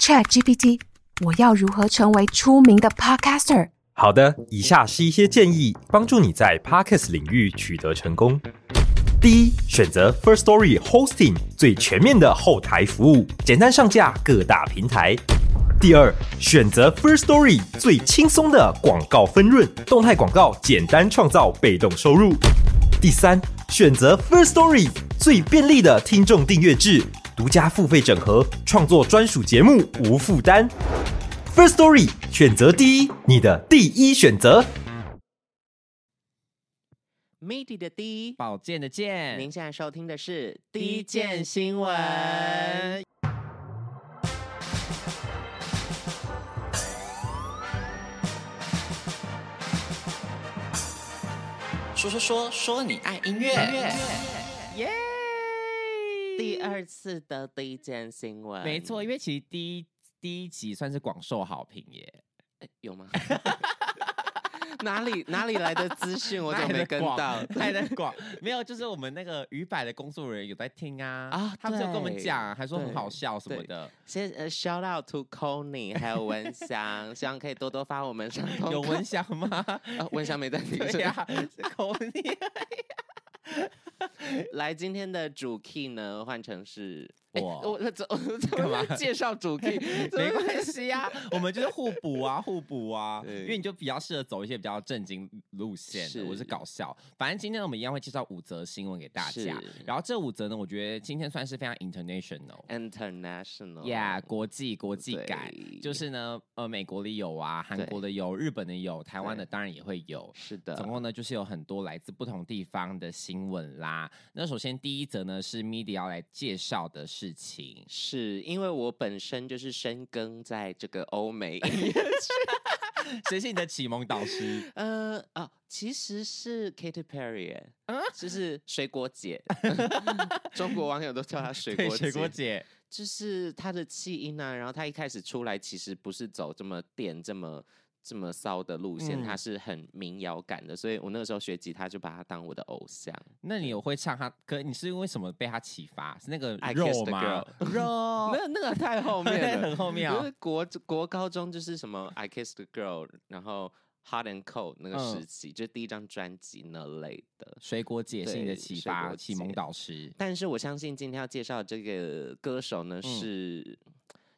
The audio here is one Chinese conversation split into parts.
ChatGPT，我要如何成为出名的 Podcaster？好的，以下是一些建议，帮助你在 Podcast 领域取得成功。第一，选择 First Story Hosting 最全面的后台服务，简单上架各大平台。第二，选择 First Story 最轻松的广告分润，动态广告简单创造被动收入。第三，选择 First Story 最便利的听众订阅制，独家付费整合，创作专属节目无负担。First Story 选择第一，你的第一选择。Midi 的 D，宝剑的剑。您现在收听的是第一剑新闻。说说说说你爱音乐，耶！Yeah! 第二次的第一件新闻，没错，因为其实第一第一集算是广受好评耶，有吗？哪里哪里来的资讯？我怎么没跟到？太在广没有，就是我们那个鱼摆的工作人员有在听啊啊，他们就跟我们讲，还说很好笑什么的。先呃，shout out to Connie 还有文祥，希望可以多多发我们上。有文祥吗？文祥没在听，对呀，Connie。来，今天的主 key 呢，换成是。欸、我我 怎干嘛介绍主题？没关系呀、啊，我们就是互补啊，互补啊。因为你就比较适合走一些比较正经路线，是我是搞笑。反正今天我们一样会介绍五则新闻给大家。然后这五则呢，我觉得今天算是非常 international，international，yeah，国际国际感。就是呢，呃，美国的有啊，韩国的有，日本的有，台湾的当然也会有。是的，总共呢就是有很多来自不同地方的新闻啦。那首先第一则呢是 media 要来介绍的是。事情是因为我本身就是深耕在这个欧美音乐圈，谁是你的启蒙导师？呃哦，其实是 Katy Perry，嗯，就是水果姐，中国网友都叫她水果水果姐，就是她的气音啊，然后她一开始出来其实不是走这么电这么。这么骚的路线，他是很民谣感的，所以我那个时候学吉他就把他当我的偶像。那你有会唱他？可你是因为什么被他启发？是那个肉吗？肉？没有，那个太后面了，很后面啊。因为国国高中就是什么 I Kissed the Girl，然后 Hot and Cold 那个时期，就是第一张专辑那类的。水果姐是你的启发启蒙导师，但是我相信今天要介绍的这个歌手呢是。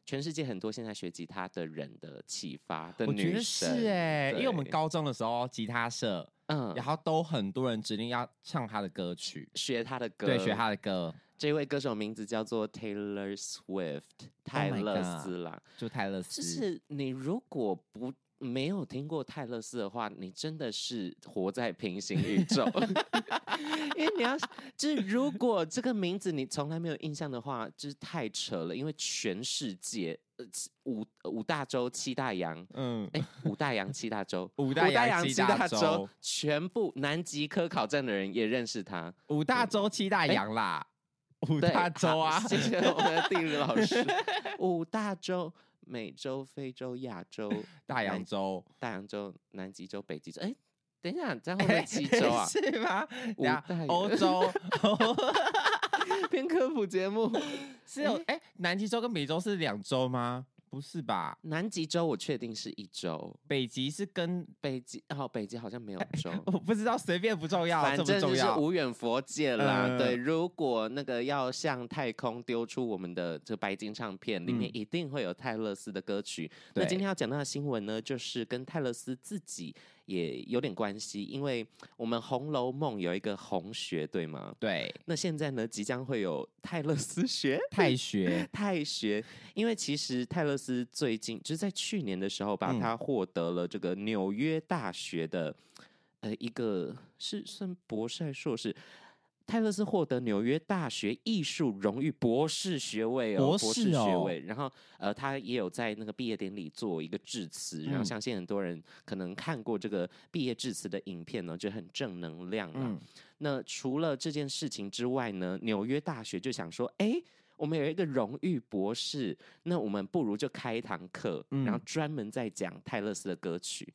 全世界很多现在学吉他的人的启发的女生，我觉得是哎，因为我们高中的时候吉他社，嗯，然后都很多人指定要唱他的歌曲，学他的歌，对，学他的歌。这位歌手名字叫做 Taylor Swift，泰勒斯啦，oh、就泰勒斯。就是你如果不。没有听过泰勒斯的话，你真的是活在平行宇宙。因为你要，就是如果这个名字你从来没有印象的话，就是太扯了。因为全世界五五大洲七大洋，嗯，哎，五大洋七大洲，五大洋七大洲，全部南极科考站的人也认识他。五大洲七大洋啦，五大洲啊！谢谢我们的地理老师。五大洲。美洲、非洲、亚洲、大洋洲、大洋洲、南极洲、北极洲。哎，等一下，这样会不会七洲啊？是吗？欧洲 偏科普节目是有哎，南极洲跟美洲是两洲吗？不是吧？南极洲我确定是一周，北极是跟北极哦，北极好像没有 洲，我不知道，随便不重要，反正就是无远佛界啦。嗯、对，如果那个要向太空丢出我们的这白金唱片，里面一定会有泰勒斯的歌曲。嗯、那今天要讲到的新闻呢，就是跟泰勒斯自己。也有点关系，因为我们《红楼梦》有一个红学，对吗？对。那现在呢，即将会有泰勒斯学、泰学、泰学。因为其实泰勒斯最近就是在去年的时候吧，他获得了这个纽约大学的呃一个是算博士还是硕士。泰勒斯获得纽约大学艺术荣誉博士学位哦，博士学位。然后呃，他也有在那个毕业典礼做一个致辞，然后相信很多人可能看过这个毕业致辞的影片呢，就很正能量啊。嗯。那除了这件事情之外呢，纽约大学就想说，哎，我们有一个荣誉博士，那我们不如就开一堂课，然后专门在讲泰勒斯的歌曲。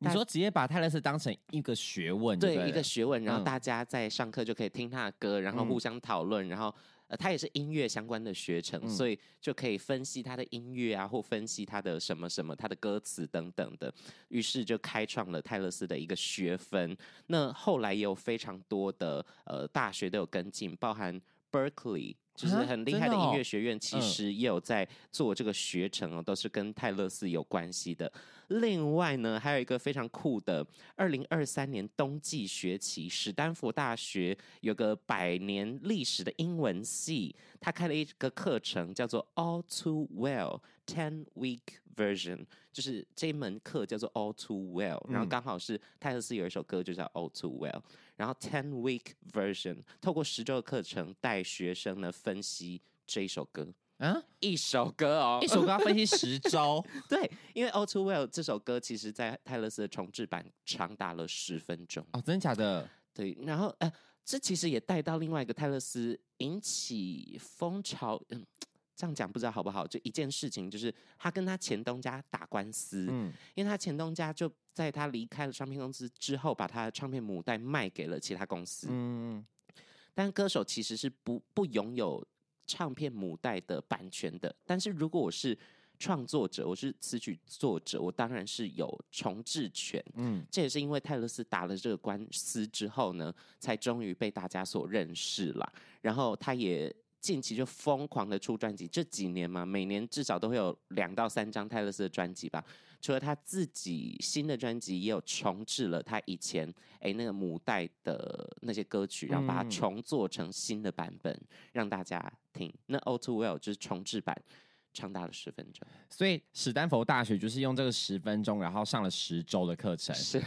你说直接把泰勒斯当成一个学问，对，一个学问，然后大家在上课就可以听他的歌，然后互相讨论，然后呃，他也是音乐相关的学程，嗯、所以就可以分析他的音乐啊，或分析他的什么什么，他的歌词等等的。于是就开创了泰勒斯的一个学分。那后来也有非常多的呃大学都有跟进，包含 Berkeley。就是很厉害的音乐学院，其实也有在做这个学程哦，都是跟泰勒斯有关系的。另外呢，还有一个非常酷的，二零二三年冬季学期，史丹佛大学有个百年历史的英文系，他开了一个课程，叫做 All Too Well Ten Week Version，就是这门课叫做 All Too Well，然后刚好是泰勒斯有一首歌就叫 All Too Well。然后 ten week version 透过十周的课程带学生呢分析这一首歌，啊，一首歌哦，一首歌要分析十 周，对，因为 All Too Well 这首歌其实在泰勒斯的重制版长达了十分钟哦，真的假的？对，然后呃，这其实也带到另外一个泰勒斯引起风潮，嗯。这样讲不知道好不好？就一件事情，就是他跟他前东家打官司，嗯，因为他前东家就在他离开了唱片公司之后，把他的唱片母带卖给了其他公司，嗯，但歌手其实是不不拥有唱片母带的版权的。但是如果我是创作者，我是词曲作者，我当然是有重置权，嗯，这也是因为泰勒斯打了这个官司之后呢，才终于被大家所认识了。然后他也。近期就疯狂的出专辑，这几年嘛，每年至少都会有两到三张泰勒斯的专辑吧。除了他自己新的专辑，也有重置了他以前哎、欸、那个母带的那些歌曲，然后把它重做成新的版本，嗯、让大家听。那 All Too Well 就是重置版，长达了十分钟。所以史丹佛大学就是用这个十分钟，然后上了十周的课程。是。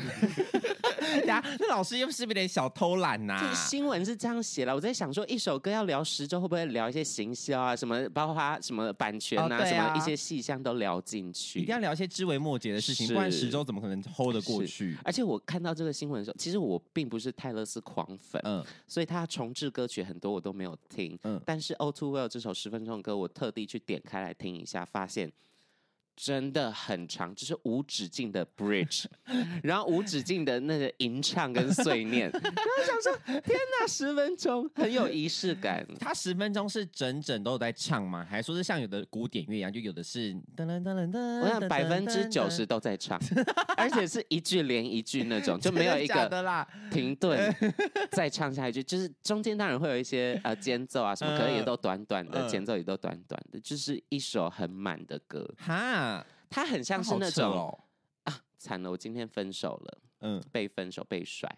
呀，那老师又是不是有点小偷懒呐、啊？新闻是这样写了，我在想说，一首歌要聊十周，会不会聊一些行销啊，什么，包括他什么版权啊，哦、啊什么一些细项都聊进去，一定要聊一些枝微末节的事情，不然十周怎么可能 hold 得过去？而且我看到这个新闻的时候，其实我并不是泰勒斯狂粉，嗯，所以他重置歌曲很多我都没有听，嗯，但是《All Too Well》这首十分钟的歌，我特地去点开来听一下，发现。真的很长，就是无止境的 bridge，然后无止境的那个吟唱跟碎念，然后想说，天哪，十分钟很有仪式感。他十分钟是整整都有在唱吗？还是说是像有的古典乐一样，就有的是噔噔噔噔噔，我想百分之九十都在唱，而且是一句连一句那种，就没有一个停顿再唱下一句，就是中间当然会有一些呃间奏啊什么，可能也都短短的，间奏也都短短的，就是一首很满的歌哈。啊，他很像是那种、哦、啊，惨了，我今天分手了，嗯，被分手被甩，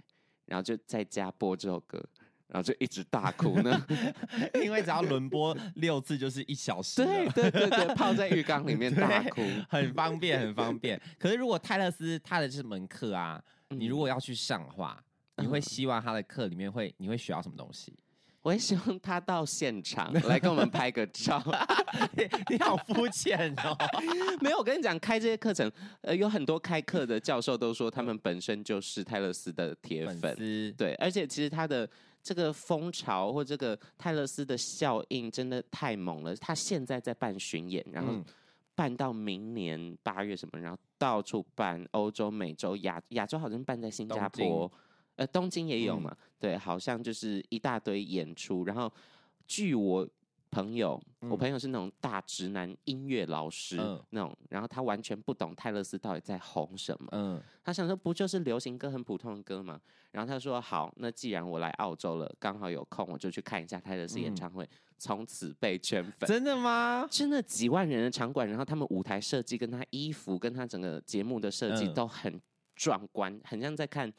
然后就在家播这首歌，然后就一直大哭呢，因为只要轮播六次就是一小时，对对对对，泡在浴缸里面大哭，很方便很方便。可是如果泰勒斯他的这门课啊，你如果要去上的话，嗯、你会希望他的课里面会你会学到什么东西？我也希望他到现场来跟我们拍个照。你好肤浅哦！没有，我跟你讲，开这些课程，呃，有很多开课的教授都说他们本身就是泰勒斯的铁粉。对，而且其实他的这个风潮或这个泰勒斯的效应真的太猛了。他现在在办巡演，然后办到明年八月什么，然后到处办欧洲、美洲、亚亚洲，好像办在新加坡。呃，东京也有嘛？嗯、对，好像就是一大堆演出。然后，据我朋友，嗯、我朋友是那种大直男音乐老师、嗯、那种，然后他完全不懂泰勒斯到底在红什么。嗯，他想说不就是流行歌很普通的歌吗？然后他说好，那既然我来澳洲了，刚好有空，我就去看一下泰勒斯演唱会。从、嗯、此被圈粉。真的吗？真的几万人的场馆，然后他们舞台设计跟他衣服跟他整个节目的设计都很壮观，很像在看。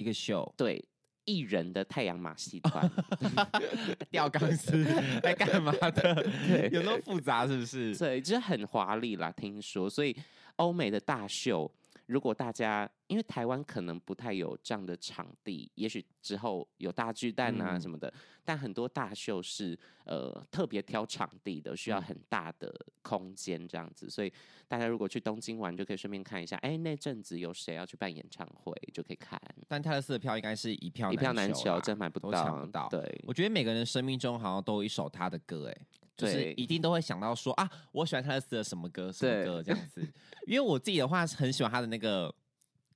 一个秀，对，艺人的太阳马戏团 吊钢丝 来干嘛的？有那么复杂是不是？对，就是很华丽啦，听说。所以欧美的大秀，如果大家。因为台湾可能不太有这样的场地，也许之后有大巨蛋啊什么的，嗯、但很多大秀是呃特别挑场地的，需要很大的空间这样子，所以大家如果去东京玩，就可以顺便看一下，哎，那阵子有谁要去办演唱会，就可以看。但泰勒斯的票应该是一票一票难求，真买不到，抢不到。对，我觉得每个人生命中好像都有一首他的歌，哎，就是一定都会想到说啊，我喜欢泰勒斯的什么歌什么歌这样子。因为我自己的话是很喜欢他的那个。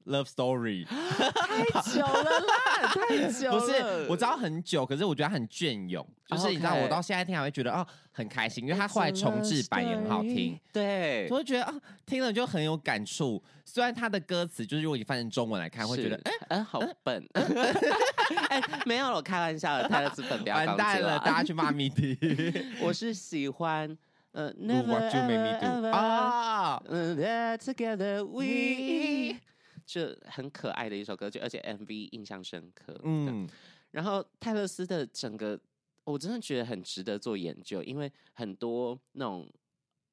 Love Story，太久了啦，太久了。不是，我知道很久，可是我觉得很隽永，就是你知道，我到现在听还会觉得哦很开心，因为他后来重置版也很好听。对，我会觉得啊，听了就很有感触。虽然他的歌词就是如果你翻成中文来看，会觉得哎哎好笨。哎，没有了，我开玩笑的，泰勒斯本不要完蛋了，大家去骂米迪。我是喜欢。呃，Never ever ever 啊，嗯，Together we，就很可爱的一首歌，就而且 MV 印象深刻。嗯，然后泰勒斯的整个，我真的觉得很值得做研究，因为很多那种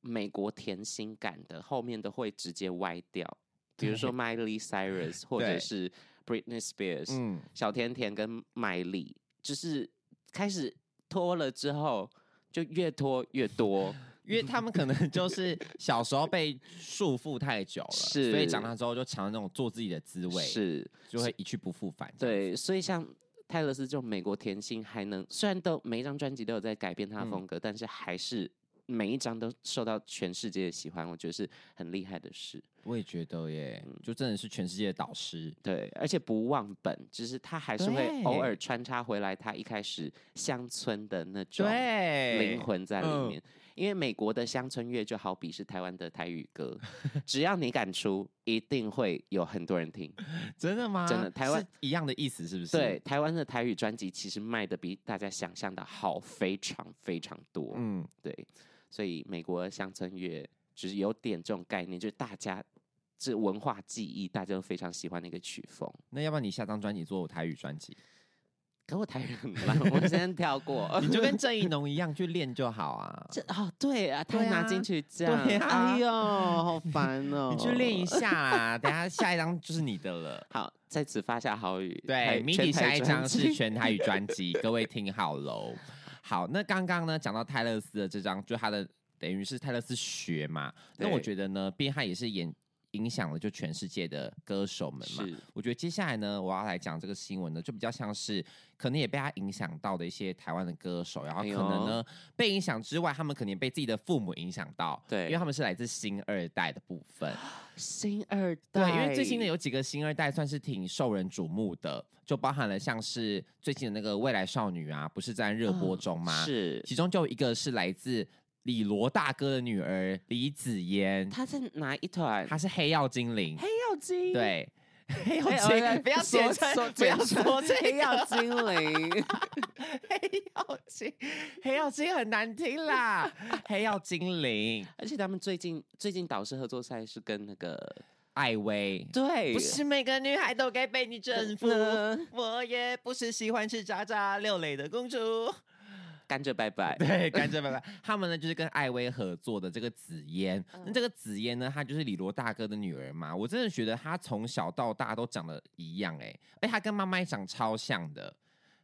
美国甜心感的后面都会直接歪掉，比如说 Miley Cyrus 或者是 Britney Spears，嗯，小甜甜跟麦莉，就是开始拖了之后，就越拖越多。因为他们可能就是 小时候被束缚太久了，是，所以长大之后就尝了那种做自己的滋味，是，就会一去不复返。对，所以像泰勒斯这种美国甜心，还能虽然都每一张专辑都有在改变他的风格，嗯、但是还是每一张都受到全世界的喜欢，我觉得是很厉害的事。我也觉得耶，就真的是全世界的导师。对，而且不忘本，就是他还是会偶尔穿插回来他一开始乡村的那种灵魂在里面。因为美国的乡村乐就好比是台湾的台语歌，只要你敢出，一定会有很多人听。真的吗？真的，台湾一样的意思是不是？对，台湾的台语专辑其实卖的比大家想象的好，非常非常多。嗯，对，所以美国乡村乐就是有点这种概念，就是大家这文化记忆，大家都非常喜欢的一个曲风。那要不然你下张专辑做台语专辑？可我台语很烂，我先跳过。你就跟郑宜农一样去练就好啊。这哦，对啊，他拿进去这样。对啊，哎呦，好烦哦。你去练一下啦，等下下一张就是你的了。好，在此发下好语。对，谜底下一张是全台语专辑，各位听好喽。好，那刚刚呢讲到泰勒斯的这张，就他的等于是泰勒斯学嘛。那我觉得呢，毕竟他也是演。影响了就全世界的歌手们嘛，是我觉得接下来呢，我要来讲这个新闻呢，就比较像是可能也被他影响到的一些台湾的歌手，然后可能呢、哎、被影响之外，他们肯定被自己的父母影响到，对，因为他们是来自新二代的部分。新二代，对，因为最新的有几个新二代算是挺受人瞩目的，就包含了像是最近的那个未来少女啊，不是在热播中吗？哦、是，其中就一个是来自。李罗大哥的女儿李紫嫣，她是哪一团？她是黑曜精灵。黑曜精？对，黑曜精灵，不要说说，不要说这黑曜精灵，黑曜精，黑曜精很难听啦，黑曜精灵。而且他们最近最近导师合作赛是跟那个艾薇，对，不是每个女孩都该被你征服，我也不是喜欢吃渣渣流泪的公主。甘蔗拜拜，对，甘蔗拜拜。他们呢，就是跟艾薇合作的这个紫嫣。嗯、那这个紫嫣呢，她就是李罗大哥的女儿嘛。我真的觉得她从小到大都长得一样、欸，哎，哎，她跟妈妈长超像的。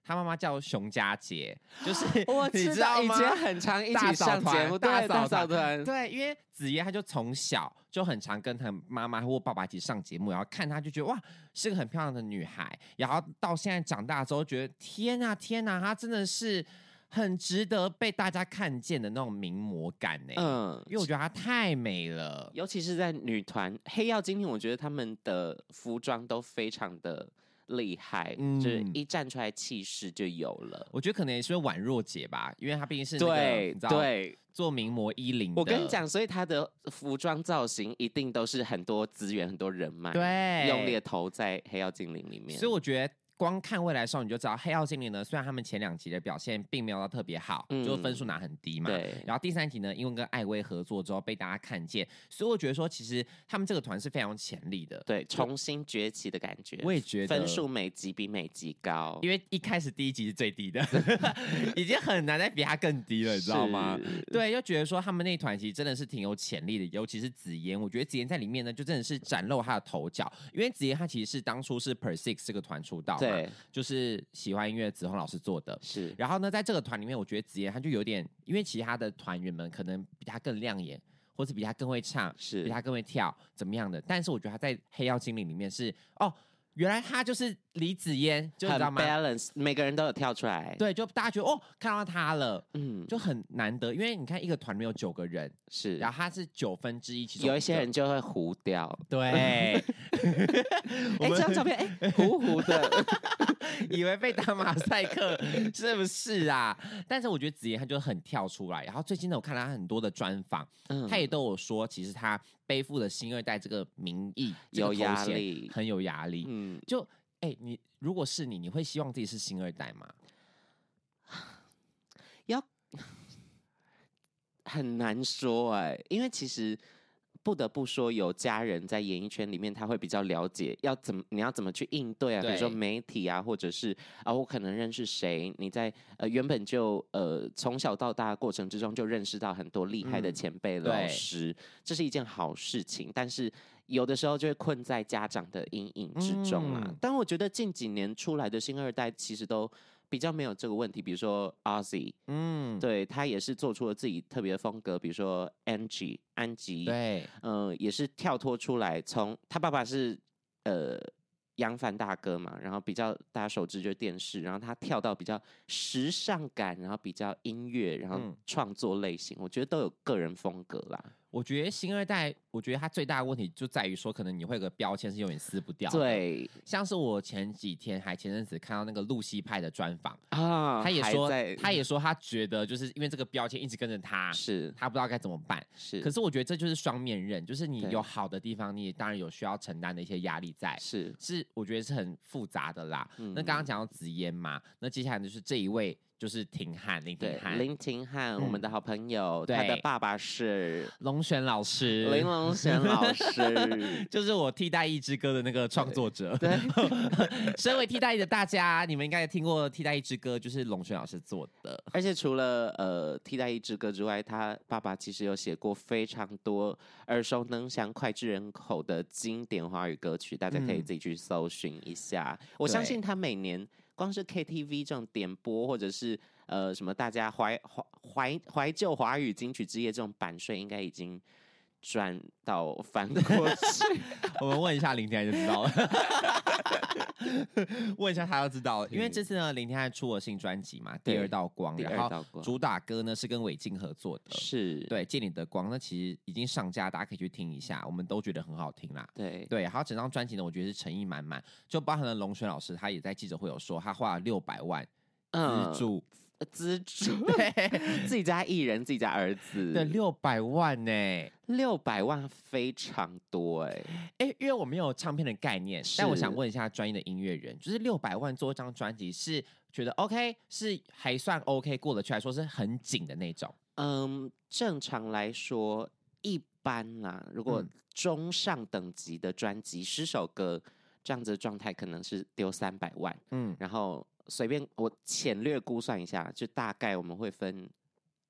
她妈妈叫熊佳洁，就是我知道，你知道吗？以前很常一起上节目，大嫂团。对，因为紫嫣她就从小就很常跟她妈妈或爸爸一起上节目，然后看她就觉得哇，是个很漂亮的女孩。然后到现在长大之后，觉得天啊天啊，她真的是。很值得被大家看见的那种名模感呢，嗯，因为我觉得她太美了，尤其是在女团黑曜精灵，我觉得他们的服装都非常的厉害，嗯，就是一站出来气势就有了。我觉得可能也是宛若姐吧，因为她毕竟是、那个、对对做名模衣领，我跟你讲，所以她的服装造型一定都是很多资源、很多人脉，对，用力投在黑曜精灵里面，所以我觉得。光看未来少女就知道，黑曜精灵呢，虽然他们前两集的表现并没有到特别好，嗯、就是分数拿很低嘛。对。然后第三集呢，因为跟艾薇合作之后被大家看见，所以我觉得说，其实他们这个团是非常有潜力的，对，重新崛起的感觉。我也觉得分数每集比每集高，因为一开始第一集是最低的，已经很难再比他更低了，你知道吗？对，就觉得说他们那一团其实真的是挺有潜力的，尤其是紫嫣，我觉得紫嫣在里面呢，就真的是展露她的头角，因为紫嫣她其实是当初是 Per Six 这个团出道嘛，对，就是。喜欢音乐子红老师做的，是。然后呢，在这个团里面，我觉得子妍她就有点，因为其他的团员们可能比她更亮眼，或是比她更会唱，是比她更会跳，怎么样的？但是我觉得她在黑曜精灵里面是哦，原来他就是李子嫣，就你知道吗？Balance，每个人都有跳出来，对，就大家觉得哦，看到他了，嗯，就很难得，因为你看一个团里面有九个人，是，然后他是九分之一，其中有一些人就会糊掉，对，哎，这张照片哎，糊糊的，以为被打马赛克，是不是啊？但是我觉得紫嫣他就很跳出来，然后最近呢，我看了她很多的专访，嗯，他也都有说，其实她背负了星二代这个名义，有压力，很有压力，嗯，就。哎、欸，你如果是你，你会希望自己是星二代吗？要 很难说哎、欸，因为其实不得不说，有家人在演艺圈里面，他会比较了解要怎么你要怎么去应对啊，对比如说媒体啊，或者是啊，我可能认识谁，你在呃原本就呃从小到大的过程之中就认识到很多厉害的前辈老师，嗯、这是一件好事情，但是。有的时候就会困在家长的阴影之中啊，嗯、但我觉得近几年出来的新二代其实都比较没有这个问题，比如说 Ozzy，嗯，对，他也是做出了自己特别的风格，比如说 Angie 安吉，对，嗯、呃，也是跳脱出来，从他爸爸是呃杨凡大哥嘛，然后比较大家熟知就是电视，然后他跳到比较时尚感，然后比较音乐，然后创作类型，嗯、我觉得都有个人风格啦。我觉得新二代，我觉得他最大的问题就在于说，可能你会有个标签是永远撕不掉的。对，像是我前几天还前阵子看到那个露西派的专访啊，他也说，他也说他觉得就是因为这个标签一直跟着他，是他不知道该怎么办。是，可是我觉得这就是双面刃，就是你有好的地方，你也当然有需要承担的一些压力在。是，是，我觉得是很复杂的啦。嗯、那刚刚讲到紫嫣嘛，那接下来就是这一位。就是廷翰，林廷翰，林廷翰，我们的好朋友，他的爸爸是龙璇老师，林龙璇老师，就是我替代一之歌的那个创作者。对，身为替代役的大家，你们应该也听过替代一之歌，就是龙璇老师做的。而且除了呃替代一之歌之外，他爸爸其实有写过非常多耳熟能详、脍炙人口的经典华语歌曲，大家可以自己去搜寻一下。嗯、我相信他每年。光是 KTV 这种点播，或者是呃什么大家怀怀怀怀旧华语金曲之夜这种版税，应该已经赚到翻过去。我们问一下林天就知道了。问一下他就知道了，因为这次呢，林天还出了新专辑嘛，《第二道光》，然后主打歌呢是跟韦静合作的，是对《借你的光》，那其实已经上架，大家可以去听一下，我们都觉得很好听啦。对对，还有整张专辑呢，我觉得是诚意满满，就包含了龙轩老师，他也在记者会有说，他花了六百万资助。嗯资助，对，自己家艺人，自己家儿子，对，六百万呢，六百万非常多哎，哎，因为我没有唱片的概念，但我想问一下专业的音乐人，就是六百万做一张专辑，是觉得 OK，是还算 OK 过得去，还说是很紧的那种？嗯，正常来说一般啦，如果中上等级的专辑，十首歌这样子的状态，可能是丢三百万，嗯，然后。随便我浅略估算一下，就大概我们会分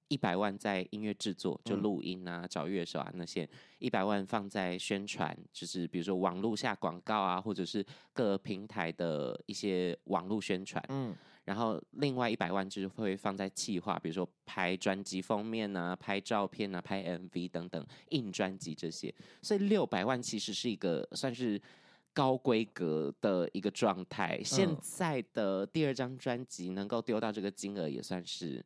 一百万在音乐制作，就录音啊、嗯、找乐手啊那些，一百万放在宣传，就是比如说网络下广告啊，或者是各平台的一些网络宣传。嗯，然后另外一百万就是会放在企划，比如说拍专辑封面啊、拍照片啊、拍 MV 等等，印专辑这些。所以六百万其实是一个算是。高规格的一个状态，现在的第二张专辑能够丢到这个金额，也算是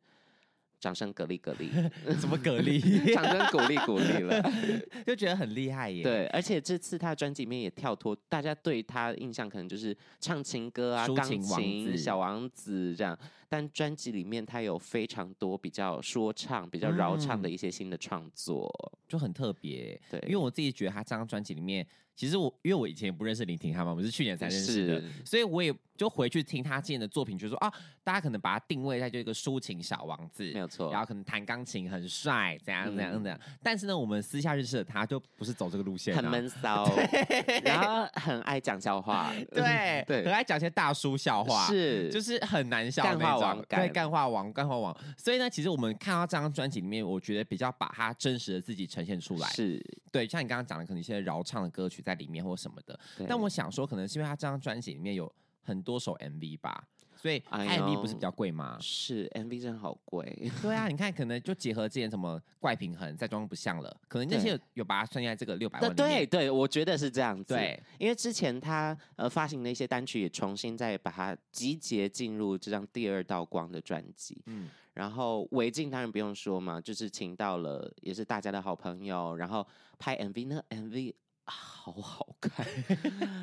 掌声鼓励鼓励，怎么鼓励？掌声鼓励鼓励了，就觉得很厉害耶。对，而且这次他的专辑里面也跳脱，大家对他的印象可能就是唱情歌啊、钢琴、琴小王子这样，但专辑里面他有非常多比较说唱、比较饶唱的一些新的创作，嗯、就很特别。对，因为我自己觉得他这张专辑里面。其实我因为我以前也不认识林廷翰嘛，我们是去年才认识的，所以我也就回去听他之前的作品，就说啊，大家可能把他定位在就一个抒情小王子，没有错，然后可能弹钢琴很帅，怎样怎样怎样。嗯、但是呢，我们私下认识的他就不是走这个路线，很闷骚，对然后很爱讲笑话，对对，很爱讲一些大叔笑话，是就是很难笑那种，干话王，对，干话王，干话王。所以呢，其实我们看到这张专辑里面，我觉得比较把他真实的自己呈现出来，是对，像你刚刚讲的，可能一些饶唱的歌曲。在里面或什么的，但我想说，可能是因为他这张专辑里面有很多首 MV 吧，所以 MV 不是比较贵吗？是 MV 真的好贵。对啊，你看，可能就结合之前什么怪平衡、再装不像了，可能那些有，有把它算在这个六百万。对对，我觉得是这样子。对，因为之前他呃发行的一些单曲也重新再把它集结进入这张第二道光的专辑。嗯，然后韦静当然不用说嘛，就是请到了也是大家的好朋友，然后拍 MV 那 MV。好 好看，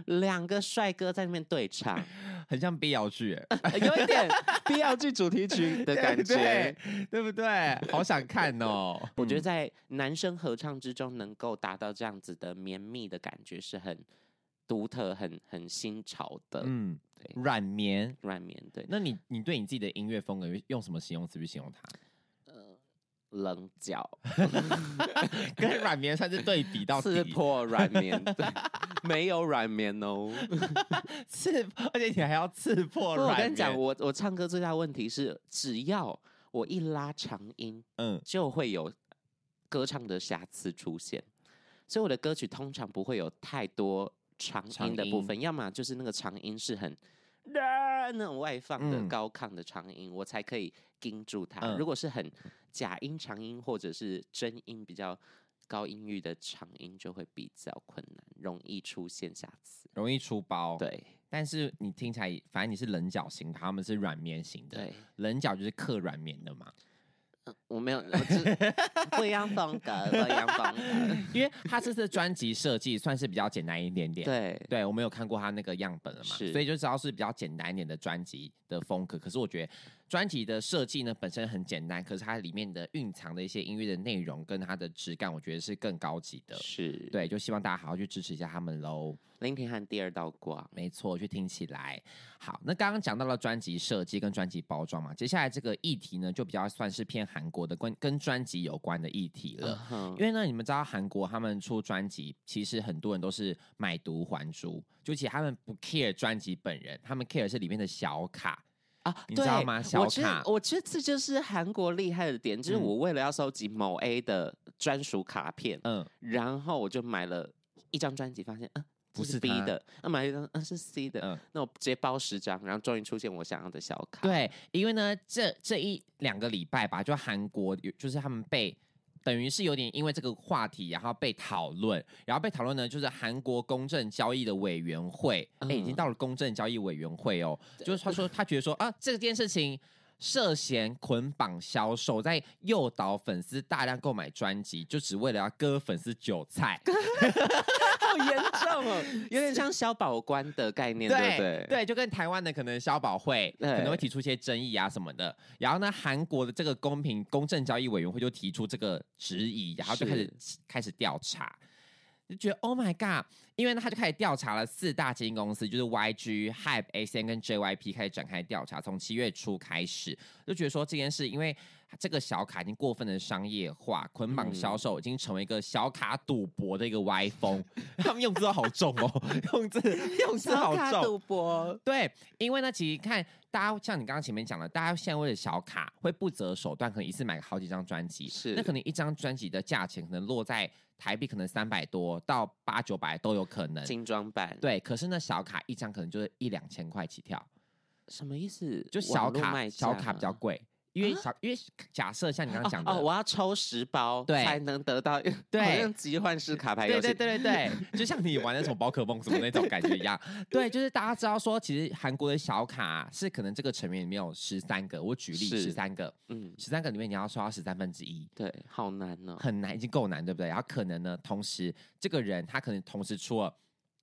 两个帅哥在那边对唱，很像 BL 剧，有一点 BL 剧主题曲的感觉，对，对不对？好想看哦！我觉得在男生合唱之中能够达到这样子的绵密的感觉，是很独特、很很新潮的。嗯，对，软绵，软绵。对，那你你对你自己的音乐风格用什么形容词去形容它？棱角，跟软绵算是对比到刺破软绵，对，没有软绵哦，刺，而且你还要刺破。我跟你讲，我我唱歌最大问题是，只要我一拉长音，嗯，就会有歌唱的瑕疵出现，所以我的歌曲通常不会有太多长音的部分，要么就是那个长音是很。那种外放的高亢的长音，嗯、我才可以盯住它。嗯、如果是很假音长音，或者是真音比较高音域的长音，就会比较困难，容易出现瑕疵，容易出包。对，但是你听起来，反正你是棱角型，他们是软绵型的。对，棱角就是刻软绵的嘛。我没有，我是不一样风格，不一样风格。因为他这次专辑设计算是比较简单一点点，对，对我没有看过他那个样本了嘛，是所以就知道是比较简单一点的专辑的风格。可是我觉得专辑的设计呢本身很简单，可是它里面的蕴藏的一些音乐的内容跟它的质感，我觉得是更高级的。是对，就希望大家好好去支持一下他们喽。林廷汉第二道光，没错，去听起来好。那刚刚讲到了专辑设计跟专辑包装嘛，接下来这个议题呢，就比较算是偏韩国的关跟专辑有关的议题了。Uh huh. 因为呢，你们知道韩国他们出专辑，其实很多人都是买椟还珠，就其实他们不 care 专辑本人，他们 care 是里面的小卡啊，你知道吗？小卡，我觉得这就是韩国厉害的点，就是我为了要收集某 A 的专属卡片，嗯，然后我就买了一张专辑，发现嗯。不是 B 的，那买一张，嗯，是 C 的，嗯，那我直接包十张，然后终于出现我想要的小卡。对，因为呢，这这一两个礼拜吧，就韩国有，就是他们被等于是有点因为这个话题，然后被讨论，然后被讨论呢，就是韩国公正交易的委员会，哎、嗯，已经到了公正交易委员会哦，就是他说他觉得说啊，这件事情。涉嫌捆绑销售，在诱导粉丝大量购买专辑，就只为了要割粉丝韭菜，好严重哦，有点像消保官的概念，对不对？对，就跟台湾的可能消保会可能会提出一些争议啊什么的，然后呢，韩国的这个公平公正交易委员会就提出这个质疑，然后就开始是。开始调查。就觉得 Oh my God，因为呢，他就开始调查了四大基金公司，就是 YG、Hype、ACM 跟 JYP 开始展开调查。从七月初开始，就觉得说这件事，因为这个小卡已经过分的商业化、捆绑销售，已经成为一个小卡赌博的一个歪风。他们用字都好重哦，用字 用字好重。赌博对，因为呢，其实看大家像你刚刚前面讲了，大家现在为了小卡会不择手段，可能一次买好几张专辑，是那可能一张专辑的价钱可能落在。台币可能三百多到八九百都有可能，精装版对，可是那小卡一张可能就是一两千块起跳，什么意思？就小卡小卡比较贵。因为小，因为假设像你刚刚讲的，哦，我要抽十包，对，才能得到，对，好像集换式卡牌游戏，对对对对对，就像你玩那种宝可梦什么那种感觉一样，对，就是大家知道说，其实韩国的小卡是可能这个成员里面有十三个，我举例十三个，嗯，十三个里面你要刷到十三分之一，对，好难呢，很难，已经够难，对不对？然后可能呢，同时这个人他可能同时出了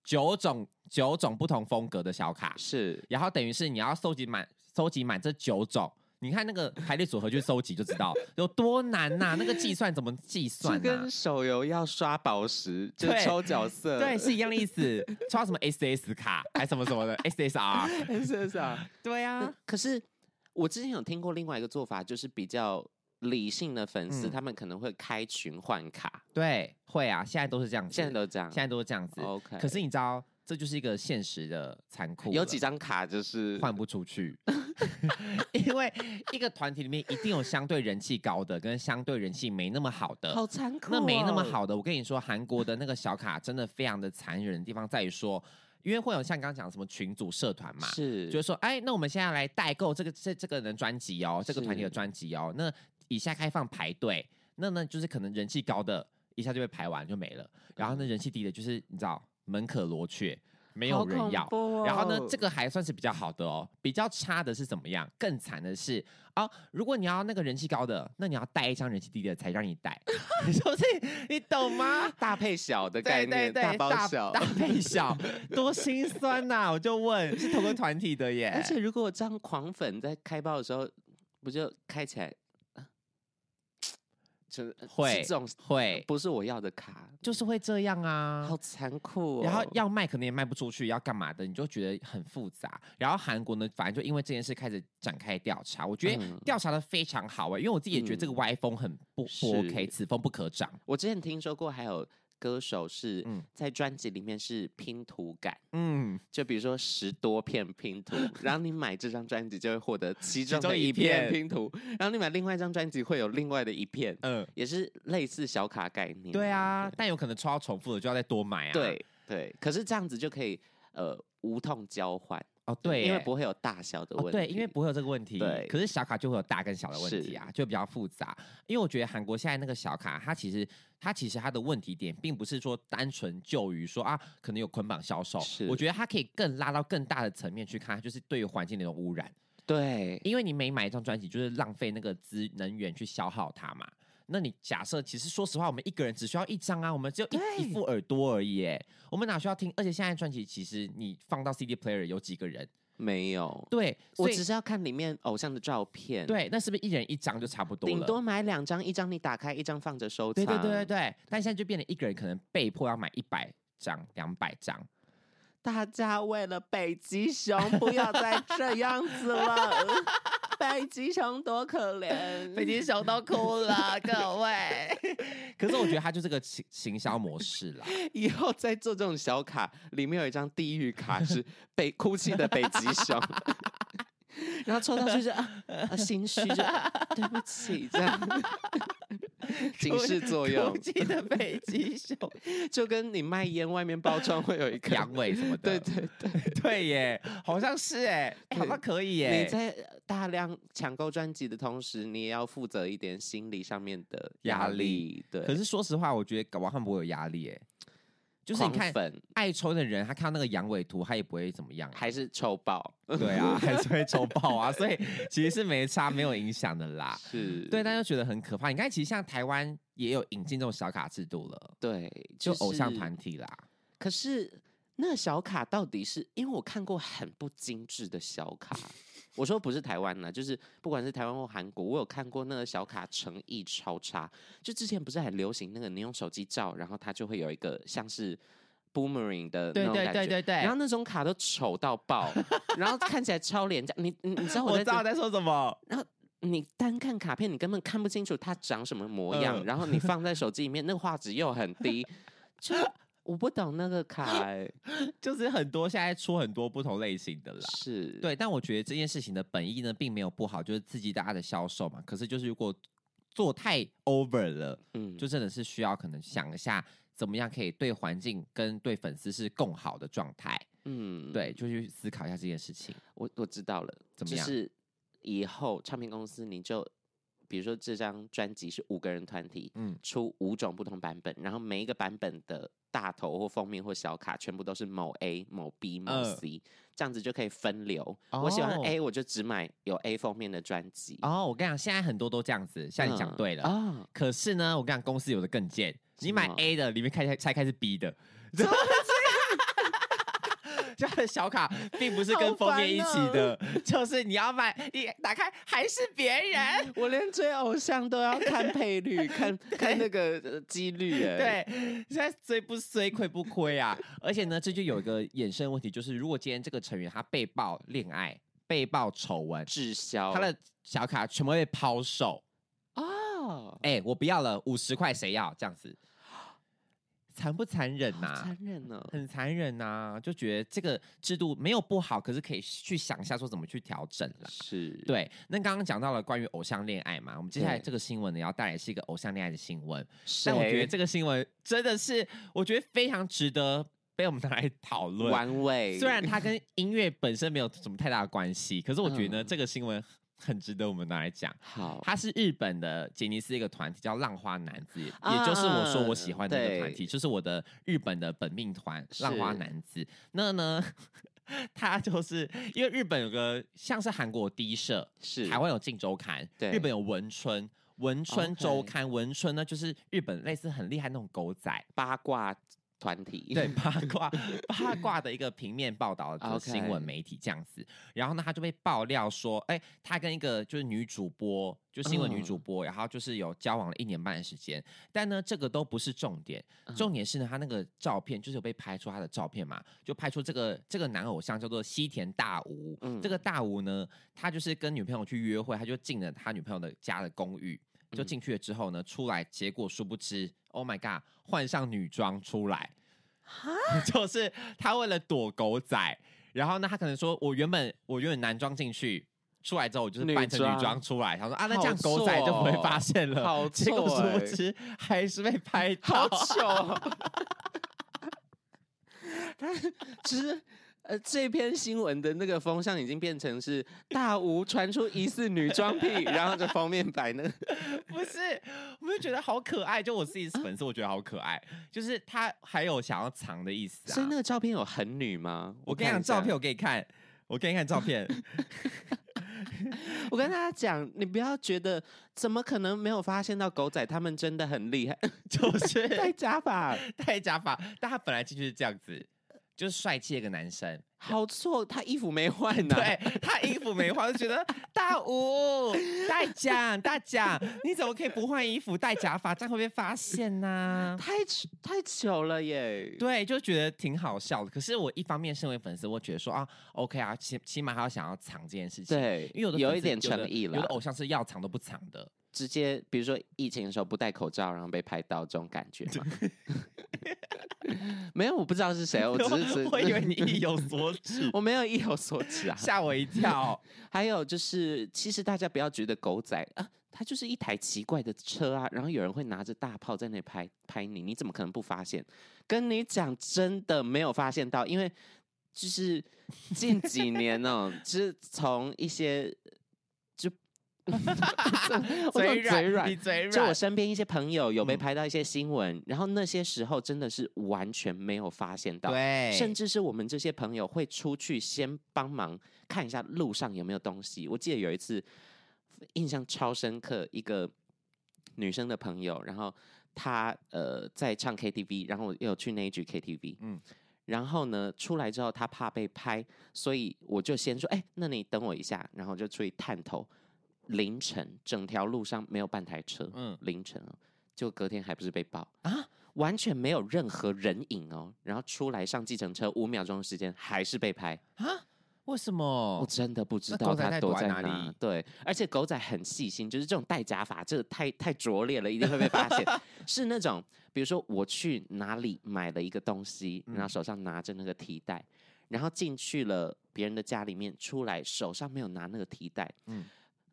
九种九种不同风格的小卡，是，然后等于是你要收集满收集满这九种。你看那个排列组合去收集就知道有多难呐、啊！那个计算怎么计算、啊？跟手游要刷宝石，就抽角色，对，是一样的意思。刷什么 SS 卡，还什么什么的 SSR，SSR，对呀、啊。可是我之前有听过另外一个做法，就是比较理性的粉丝，嗯、他们可能会开群换卡。对，会啊，现在都是这样子，现在都这样，现在都是这样子。OK，可是你知道？这就是一个现实的残酷。有几张卡就是换不出去，因为一个团体里面一定有相对人气高的，跟相对人气没那么好的。好残酷哦。那没那么好的，我跟你说，韩国的那个小卡真的非常的残忍的地方在于说，因为会有像刚刚讲什么群组社团嘛，是，就是说，哎，那我们现在来代购这个这这个人专辑哦，这个团体的专辑哦，那以下开放排队，那呢就是可能人气高的一下就被排完就没了，然后呢人气低的就是你知道门可罗雀。没有人要，哦、然后呢，这个还算是比较好的哦。比较差的是怎么样？更惨的是哦，如果你要那个人气高的，那你要带一张人气低的才让你带，你说这你懂吗？大配小的概念，对对对，大包小，大，大配小，多心酸呐、啊！我就问，是同个团体的耶。而且如果我这样狂粉在开包的时候，不就开起来？会这种会不是我要的卡，就是会这样啊，好残酷、哦。然后要卖可能也卖不出去，要干嘛的，你就觉得很复杂。然后韩国呢，反正就因为这件事开始展开调查，我觉得调查的非常好啊、欸，因为我自己也觉得这个歪风很不、嗯、不 OK，此风不可长。我之前听说过还有。歌手是在专辑里面是拼图感，嗯，就比如说十多片拼图，然后你买这张专辑就会获得其中的一片拼图，然后你买另外一张专辑会有另外的一片，嗯，也是类似小卡概念。对啊，但有可能抽到重复的就要再多买啊。对对，可是这样子就可以呃无痛交换。哦，对，因为不会有大小的问题。哦、对，因为不会有这个问题。对，可是小卡就会有大跟小的问题啊，就比较复杂。因为我觉得韩国现在那个小卡，它其实它其实它的问题点，并不是说单纯就于说啊，可能有捆绑销售。是，我觉得它可以更拉到更大的层面去看，就是对于环境的那种污染。对，因为你每买一张专辑，就是浪费那个资能源去消耗它嘛。那你假设，其实说实话，我们一个人只需要一张啊，我们只有一一副耳朵而已，哎，我们哪需要听？而且现在专辑其实你放到 CD player 有几个人？没有。对，我只是要看里面偶像的照片。对，那是不是一人一张就差不多了？顶多买两张，一张你打开，一张放着收藏。对对对对对。但现在就变成一个人可能被迫要买一百张、两百张。大家为了北极熊，不要再这样子了。北极熊多可怜，北极熊都哭了，各位。可是我觉得它就是个行行销模式啦。以后再做这种小卡，里面有一张地狱卡，是北哭泣的北极熊。然后抽到就是啊，啊，心虚就对不起这样，警示作用。哭泣的北极熊，就跟你卖烟外面包装会有一个阳痿什么的，对对对 对耶，好像是哎，好像可以耶。你在大量抢购专辑的同时，你也要负责一点心理上面的压力。对，可是说实话，我觉得搞不好他们不会有压力哎。就是你看爱抽的人，他看到那个阳痿图，他也不会怎么样，还是抽爆。对啊，还是会抽爆啊，所以其实是没差，没有影响的啦。是，对，但又觉得很可怕。你看，其实像台湾也有引进这种小卡制度了，对，就偶像团体啦。可是那小卡到底是？因为我看过很不精致的小卡。我说不是台湾呢，就是不管是台湾或韩国，我有看过那个小卡诚意超差。就之前不是很流行那个你用手机照，然后它就会有一个像是 boomerang 的那种感觉，对对对对对。然后那种卡都丑到爆，然后看起来超廉价。你你你知道我知道在说什么？然后你单看卡片，你根本看不清楚它长什么模样。呃、然后你放在手机里面，那个画质又很低，就。我不懂那个卡，欸，就是很多现在出很多不同类型的啦。是对，但我觉得这件事情的本意呢，并没有不好，就是刺激大家的销售嘛。可是就是如果做太 over 了，嗯，就真的是需要可能想一下，怎么样可以对环境跟对粉丝是更好的状态。嗯，对，就去思考一下这件事情。我我知道了，怎么样？就是以后唱片公司你就。比如说这张专辑是五个人团体，嗯，出五种不同版本，然后每一个版本的大头或封面或小卡全部都是某 A、某 B、某 C，呃，这样子就可以分流。哦，我喜欢 A，我就只买有 A 封面的专辑。哦，我跟你讲，现在很多都这样子，像你讲对了。啊，嗯，可是呢，我跟你讲，公司有的更贱，你买 A 的，里面开开拆开是 B 的。这样的小卡并不是跟封面一起的，哦、就是你要买，你打开还是别人。我连追偶像都要看配率，看 看那个几率。对，现在追不追亏不亏啊？而且呢，这就有一个衍生问题，就是如果今天这个成员他被爆恋爱、被爆丑闻、滞销，他的小卡全部被抛售。哦，哎、欸，我不要了，五十块谁要？这样子。残不残忍呐、啊？残忍呢，很残忍呐、啊！就觉得这个制度没有不好，可是可以去想一下说怎么去调整了。是对。那刚刚讲到了关于偶像恋爱嘛，我们接下来这个新闻呢，要带来是一个偶像恋爱的新闻。但我觉得这个新闻真的是，我觉得非常值得被我们拿来讨论玩味。虽然它跟音乐本身没有什么太大的关系，可是我觉得呢，嗯、这个新闻很值得我们拿来讲。好，它是日本的杰尼斯一个团体，叫浪花男子，啊、也就是我说我喜欢的那个团体，就是我的日本的本命团浪花男子。那呢，他就是因为日本有个像是韩国第一社，是台湾有镜周刊，对，日本有文春。文春周刊.文春呢，就是日本类似很厉害那种狗仔八卦团体，对 八卦八卦的一个平面报道的新闻媒体这样子。然后呢，他就被爆料说，哎、欸，他跟一个就是女主播，就新闻女主播，嗯、然后就是有交往了一年半的时间。但呢，这个都不是重点，重点是呢，他那个照片就是有被拍出他的照片嘛，就拍出这个这个男偶像叫做西田大吾。嗯、这个大吾呢，他就是跟女朋友去约会，他就进了他女朋友的家的公寓。就进去了之后呢，出来结果殊不知，Oh my god，换上女装出来，哈？就是他为了躲狗仔，然后呢，他可能说我原本我原本男装进去，出来之后我就是扮成女装出来，他说啊，那这样狗仔就不会发现了，好错，结果殊不知还是被拍到，好糗，他其实。呃，这篇新闻的那个风向已经变成是大吴传出疑似女装癖，然后这封面摆呢，不是，我就觉得好可爱，就我自己是粉丝，我觉得好可爱，就是他还有想要藏的意思啊。所以那个照片有很女吗？我跟你讲照片，我给你看，我给你看照片。我跟大家讲，你不要觉得怎么可能没有发现到狗仔他们真的很厉害，就是戴假发，戴假发，但他本来进去是这样子。就是帅气的一个男生，好错，他衣服没换呢，对，他衣服没换，就觉得 大吴大奖大奖，你怎么可以不换衣服戴假发，这样会被发现呢、啊？太太糗了耶！对，就觉得挺好笑的。可是我一方面身为粉丝，我觉得说啊，OK 啊，起起码还要想要藏这件事情，对，因为有的有一点诚意了，有的偶像是要藏都不藏的。直接，比如说疫情的时候不戴口罩，然后被拍到这种感觉吗？没有，我不知道是谁，我只是我以为你意有所指，我没有意有所指啊，吓我一跳。还有就是，其实大家不要觉得狗仔啊，它就是一台奇怪的车啊，然后有人会拿着大炮在那拍拍你，你怎么可能不发现？跟你讲，真的没有发现到，因为就是近几年呢、喔，就是从一些。嘴软，你嘴软。就我身边一些朋友有被拍到一些新闻，嗯、然后那些时候真的是完全没有发现到，对，甚至是我们这些朋友会出去先帮忙看一下路上有没有东西。我记得有一次印象超深刻，一个女生的朋友，然后她呃在唱 KTV，然后我又去那一局 KTV，嗯，然后呢出来之后她怕被拍，所以我就先说，哎，那你等我一下，然后就出去探头。凌晨，整条路上没有半台车。嗯，凌晨哦，就隔天还不是被爆啊？完全没有任何人影哦。然后出来上计程车，五秒钟的时间还是被拍啊？为什么？我真的不知道他躲在哪里。对，而且狗仔很细心，就是这种戴假发，这个太太拙劣了，一定会被发现。是那种，比如说我去哪里买了一个东西，然后手上拿着那个提袋，然后进去了别人的家里面，出来手上没有拿那个提袋，嗯。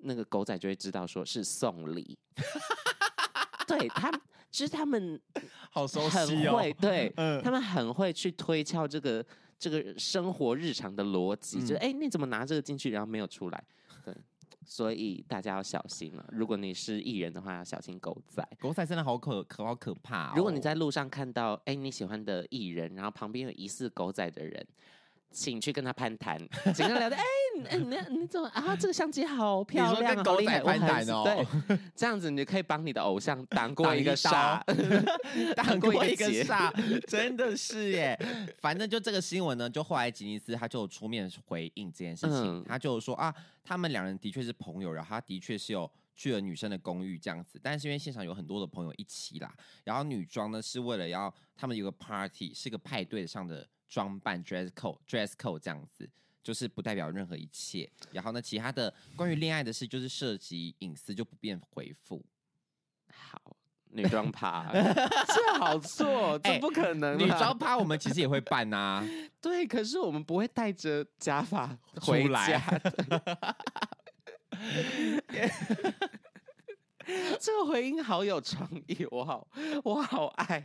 那个狗仔就会知道说是送礼，对他，其实他们 好熟悉哦，对，嗯、他们很会去推敲这个这个生活日常的逻辑，嗯、就哎，你怎么拿这个进去，然后没有出来？对，所以大家要小心了。如果你是艺人的话，要小心狗仔。狗仔真的好可可好可怕、哦。如果你在路上看到哎你喜欢的艺人，然后旁边有疑似狗仔的人。请去跟他攀谈，请他聊的。哎、欸，你你你怎么啊？这个相机好漂亮，跟狗仔攀谈哦。对，这样子你可以帮你的偶像 挡过一个煞，挡过一个煞，真的是耶。反正就这个新闻呢，就后来吉尼斯他就出面回应这件事情，嗯、他就说啊，他们两人的确是朋友，然后他的确是有去了女生的公寓这样子，但是因为现场有很多的朋友一起啦，然后女装呢是为了要他们有个 party，是个派对上的。装扮 dress code dress code 这样子，就是不代表任何一切。然后呢，其他的关于恋爱的事，就是涉及隐私，就不便回复。好，女装趴，这好做，这不可能。女装趴我们其实也会 办呐、啊，对，可是我们不会带着假发回来。这个回应好有创意，我好 我好爱。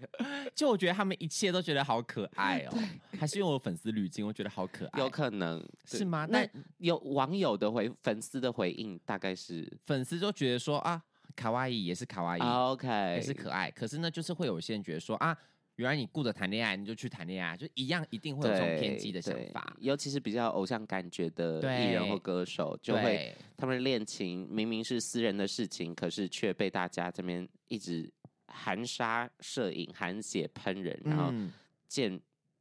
就我觉得他们一切都觉得好可爱哦，还是因为我粉丝滤镜，我觉得好可爱。有可能是吗？那有网友的回粉丝的回应大概是粉丝都觉得说啊，卡哇伊也是卡哇伊，OK 也是可爱。可是呢，就是会有些人觉得说啊。原来你顾着谈恋爱，你就去谈恋爱，就一样一定会有这种偏激的想法。尤其是比较偶像感觉的艺人或歌手，就会他们恋情明明是私人的事情，可是却被大家这边一直含沙射影、含血喷人，然后见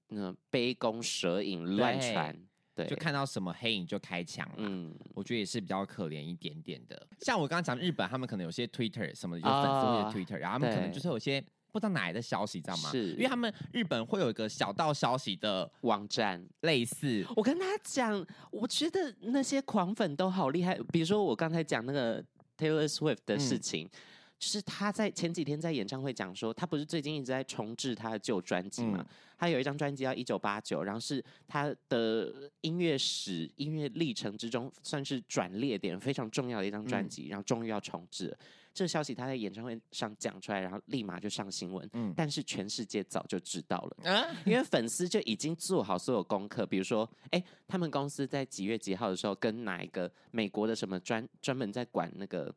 那杯弓蛇影乱传。对，就看到什么黑影就开枪。嗯，我觉得也是比较可怜一点点的。像我刚刚讲日本，他们可能有些 Twitter 什么的，有粉丝会 Twitter，然后他们可能就是有些。不知道哪来的消息，知道吗？是因为他们日本会有一个小道消息的网站，类似。我跟他讲，我觉得那些狂粉都好厉害。比如说我刚才讲那个 Taylor Swift 的事情，嗯、就是他在前几天在演唱会讲说，他不是最近一直在重置他的旧专辑嘛？嗯、他有一张专辑叫《一九八九》，然后是他的音乐史、音乐历程之中算是转捩点，非常重要的一张专辑，嗯、然后终于要重置了。这个消息他在演唱会上讲出来，然后立马就上新闻。嗯，但是全世界早就知道了，啊、因为粉丝就已经做好所有功课。比如说，哎，他们公司在几月几号的时候，跟哪一个美国的什么专专门在管那个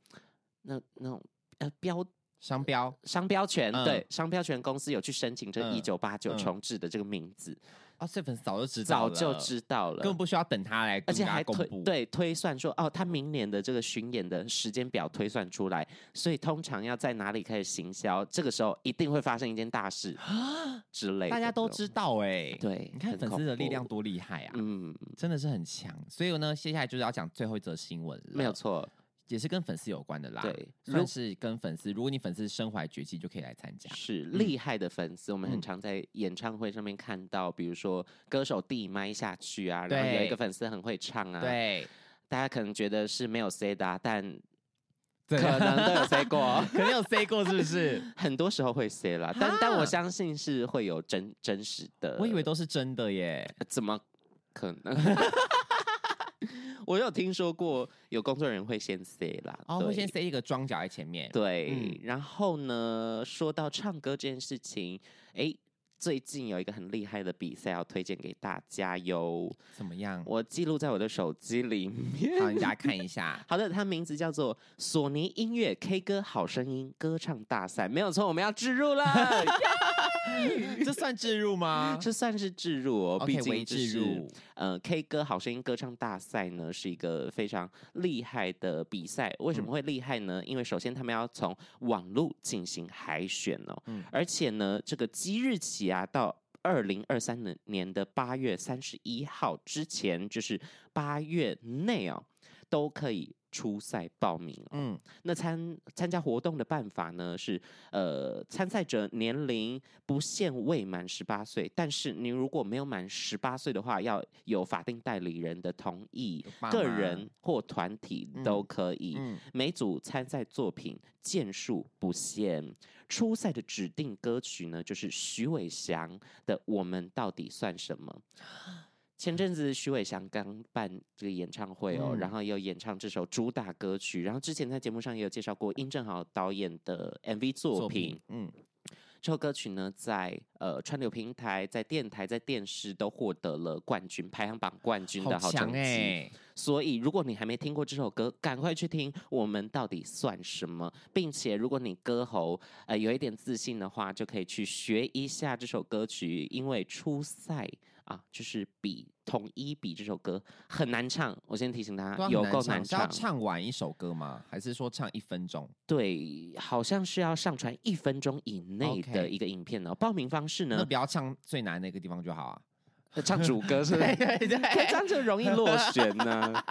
那那种呃标商标商标权，嗯、对商标权公司有去申请这一九八九重置的这个名字。嗯嗯啊，这粉丝早就知道了，早就知道了，根本不需要等他来，而且还推对推算说，哦，他明年的这个巡演的时间表推算出来，所以通常要在哪里开始行销，这个时候一定会发生一件大事啊之类的，大家都知道哎，对，你看粉丝的力量多厉害啊，嗯，真的是很强，所以呢，接下来就是要讲最后一则新闻了，没有错。也是跟粉丝有关的啦，对，算是跟粉丝。如果你粉丝身怀绝技，就可以来参加。是厉害的粉丝，我们很常在演唱会上面看到，比如说歌手递麦下去啊，然后有一个粉丝很会唱啊，对，大家可能觉得是没有 say 的，但可能都有 say 过，可能有 say 过，是不是？很多时候会 say 啦，但但我相信是会有真真实的。我以为都是真的耶，怎么可能？我有听说过有工作人员会先塞啦，哦，会先塞一个装脚在前面。对，嗯、然后呢，说到唱歌这件事情，哎，最近有一个很厉害的比赛要推荐给大家哟。怎么样？我记录在我的手机里面，让大家看一下。好的，它名字叫做索尼音乐 K 歌好声音歌唱大赛，没有错，我们要置入了。这算置入吗？这算是置入哦，毕竟置入。呃，K 歌好声音歌唱大赛呢，是一个非常厉害的比赛。为什么会厉害呢？嗯、因为首先他们要从网络进行海选哦，嗯、而且呢，这个即日起啊，到二零二三年的八月三十一号之前，就是八月内哦，都可以。初赛报名，嗯，那参参加活动的办法呢是，呃，参赛者年龄不限未满十八岁，但是你如果没有满十八岁的话，要有法定代理人的同意，妈妈个人或团体都可以。嗯嗯、每组参赛作品件数不限，初赛的指定歌曲呢就是徐伟翔的《我们到底算什么》。前阵子徐伟翔刚办这个演唱会哦，嗯、然后又演唱这首主打歌曲，然后之前在节目上也有介绍过殷正豪导演的 MV 作品，作品嗯，这首歌曲呢在呃串流平台、在电台、在电视都获得了冠军排行榜冠军的好成绩，欸、所以如果你还没听过这首歌，赶快去听。我们到底算什么？并且如果你歌喉呃有一点自信的话，就可以去学一下这首歌曲，因为初赛。啊，就是比统一比这首歌很难唱。我先提醒大家，有够难唱。是要唱完一首歌吗？还是说唱一分钟？对，好像是要上传一分钟以内的一个影片哦。Okay. 报名方式呢？那不要唱最难那个地方就好啊。唱主歌是不是？对对 对，这样就容易落选呢。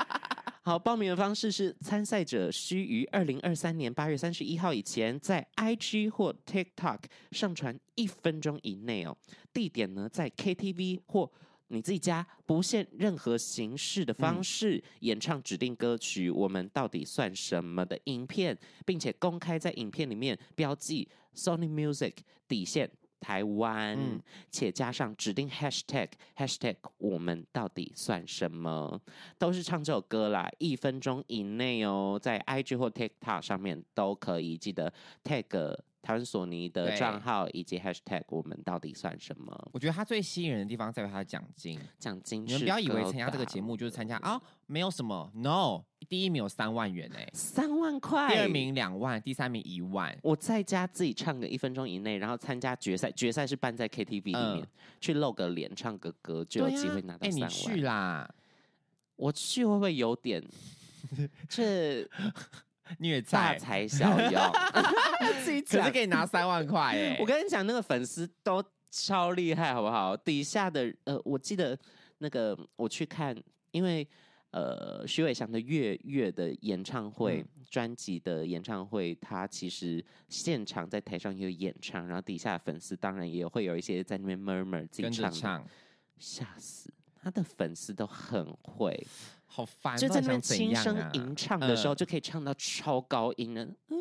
好，报名的方式是参赛者需于二零二三年八月三十一号以前，在 IG 或 TikTok 上传一分钟以内哦。地点呢，在 KTV 或你自己家，不限任何形式的方式、嗯、演唱指定歌曲。我们到底算什么的影片，并且公开在影片里面标记 Sony Music 底线台湾，嗯、且加上指定 hashtag hashtag 我们到底算什么？都是唱这首歌啦，一分钟以内哦，在 IG 或 TikTok 上面都可以记得 tag。台湾索尼的账号以及 hashtag，我们到底算什么？我觉得它最吸引人的地方在于它的奖金。奖金，你们不要以为参加这个节目就是参加啊，没有什么。No，第一名有三万元哎，三万块。第二名两万，第三名一万。我在家自己唱个一分钟以内，然后参加决赛，决赛是办在 KTV 里面，去露个脸，唱个歌，就有机会拿到三万。哎，你去啦，我去会不会有点？这。虐菜大材小用，自己可是可以拿三万块哎！我跟你讲，那个粉丝都超厉害，好不好？底下的呃，我记得那个我去看，因为呃，徐伟翔的月月的演唱会专辑、嗯、的演唱会，他其实现场在台上也有演唱，然后底下的粉丝当然也会有一些在那边 murmur 自己唱，吓死！他的粉丝都很会。好烦，就在那边轻声吟唱的时候，就可以唱到超高音了，嗯、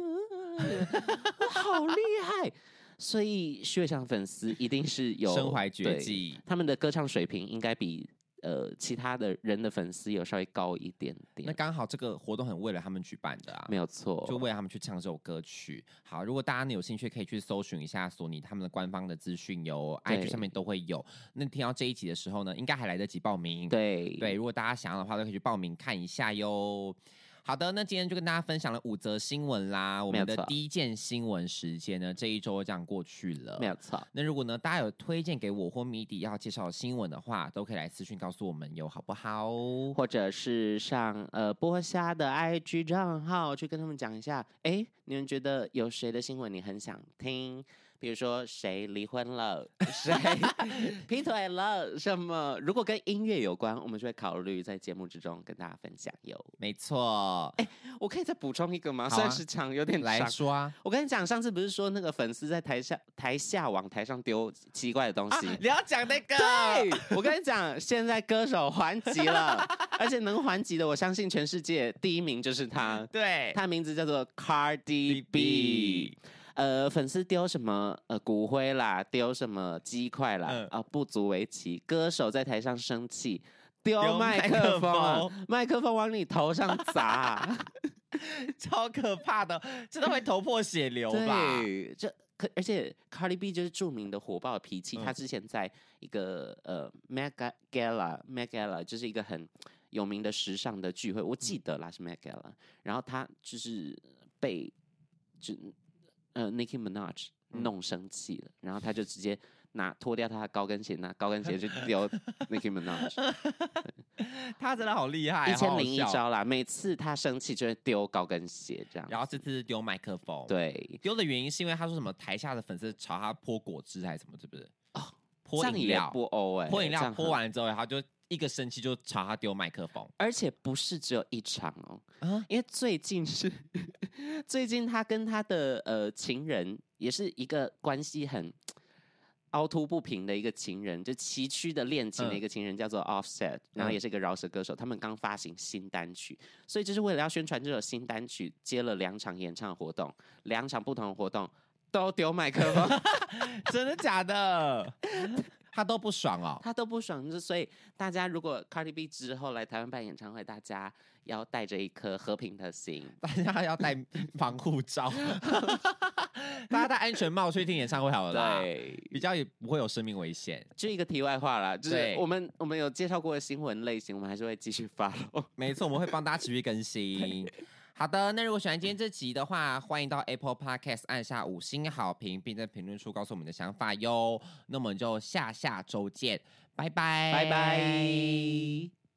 好厉害！所以徐伟翔粉丝一定是有身怀绝技，他们的歌唱水平应该比。呃，其他的人的粉丝有稍微高一点点。那刚好这个活动很为了他们举办的啊，没有错，就为了他们去唱这首歌曲。好，如果大家有兴趣，可以去搜寻一下索尼他们的官方的资讯，有 IG 上面都会有。那听到这一集的时候呢，应该还来得及报名。对对，如果大家想要的话，都可以去报名看一下哟。好的，那今天就跟大家分享了五则新闻啦。我们的第一件新闻时间呢，这一周就这样过去了。没有错。那如果呢，大家有推荐给我或米迪要介绍的新闻的话，都可以来私讯告诉我们有，好不好？或者是上呃波虾的 IG 账号去跟他们讲一下，哎，你们觉得有谁的新闻你很想听？比如说谁离婚了，谁 劈腿了，什么？如果跟音乐有关，我们就会考虑在节目之中跟大家分享。有，没错。哎，我可以再补充一个吗？算是长，有点长。来说啊。我跟你讲，上次不是说那个粉丝在台下台下往台上丢奇怪的东西？你要讲那个？对，我跟你讲，现在歌手还击了，而且能还击的，我相信全世界第一名就是他。对，他名字叫做 Cardi B。呃，粉丝丢什么呃骨灰啦，丢什么鸡块啦，啊、呃，不足为奇。歌手在台上生气，丢麦克风，麦克风往你头上砸，超可怕的，真的会头破血流吧？对，这可而且 Cardi B 就是著名的火爆的脾气，他、嗯、之前在一个呃 Met Gala Met Gala 就是一个很有名的时尚的聚会，我记得啦是 Met Gala，然后他就是被就。呃，Nicki Minaj 弄生气了，嗯、然后他就直接拿脱掉他的高跟鞋，拿高跟鞋就丢 Nicki Minaj。他真的好厉害，一千零一招啦！每次他生气就会丢高跟鞋这样，然后这次是丢麦克风。对，丢的原因是因为他说什么台下的粉丝朝他泼果汁还是什么，是不是？哦，泼饮料，泼欧哎，泼饮料泼完之后，他就。一个生气就朝他丢麦克风，而且不是只有一场哦，啊、因为最近是 最近他跟他的呃情人也是一个关系很凹凸不平的一个情人，就崎岖的恋情的一个情人，叫做 Offset，、嗯、然后也是一个饶舌歌手，他们刚发行新单曲，所以就是为了要宣传这首新单曲，接了两场演唱活动，两场不同的活动都丢麦克风，真的假的？他都不爽哦，他都不爽，就所以大家如果 Cardi B 之后来台湾办演唱会，大家要带着一颗和平的心，大家要戴防护罩，大家戴安全帽去听演唱会好了啦，对，比较也不会有生命危险。就一个题外话啦，就是我们我们有介绍过的新闻类型，我们还是会继续发。没错，我们会帮大家持续更新。好的，那如果喜欢今天这集的话，欢迎到 Apple Podcast 按下五星好评，并在评论处告诉我们的想法哟。那我们就下下周见，拜拜，拜拜。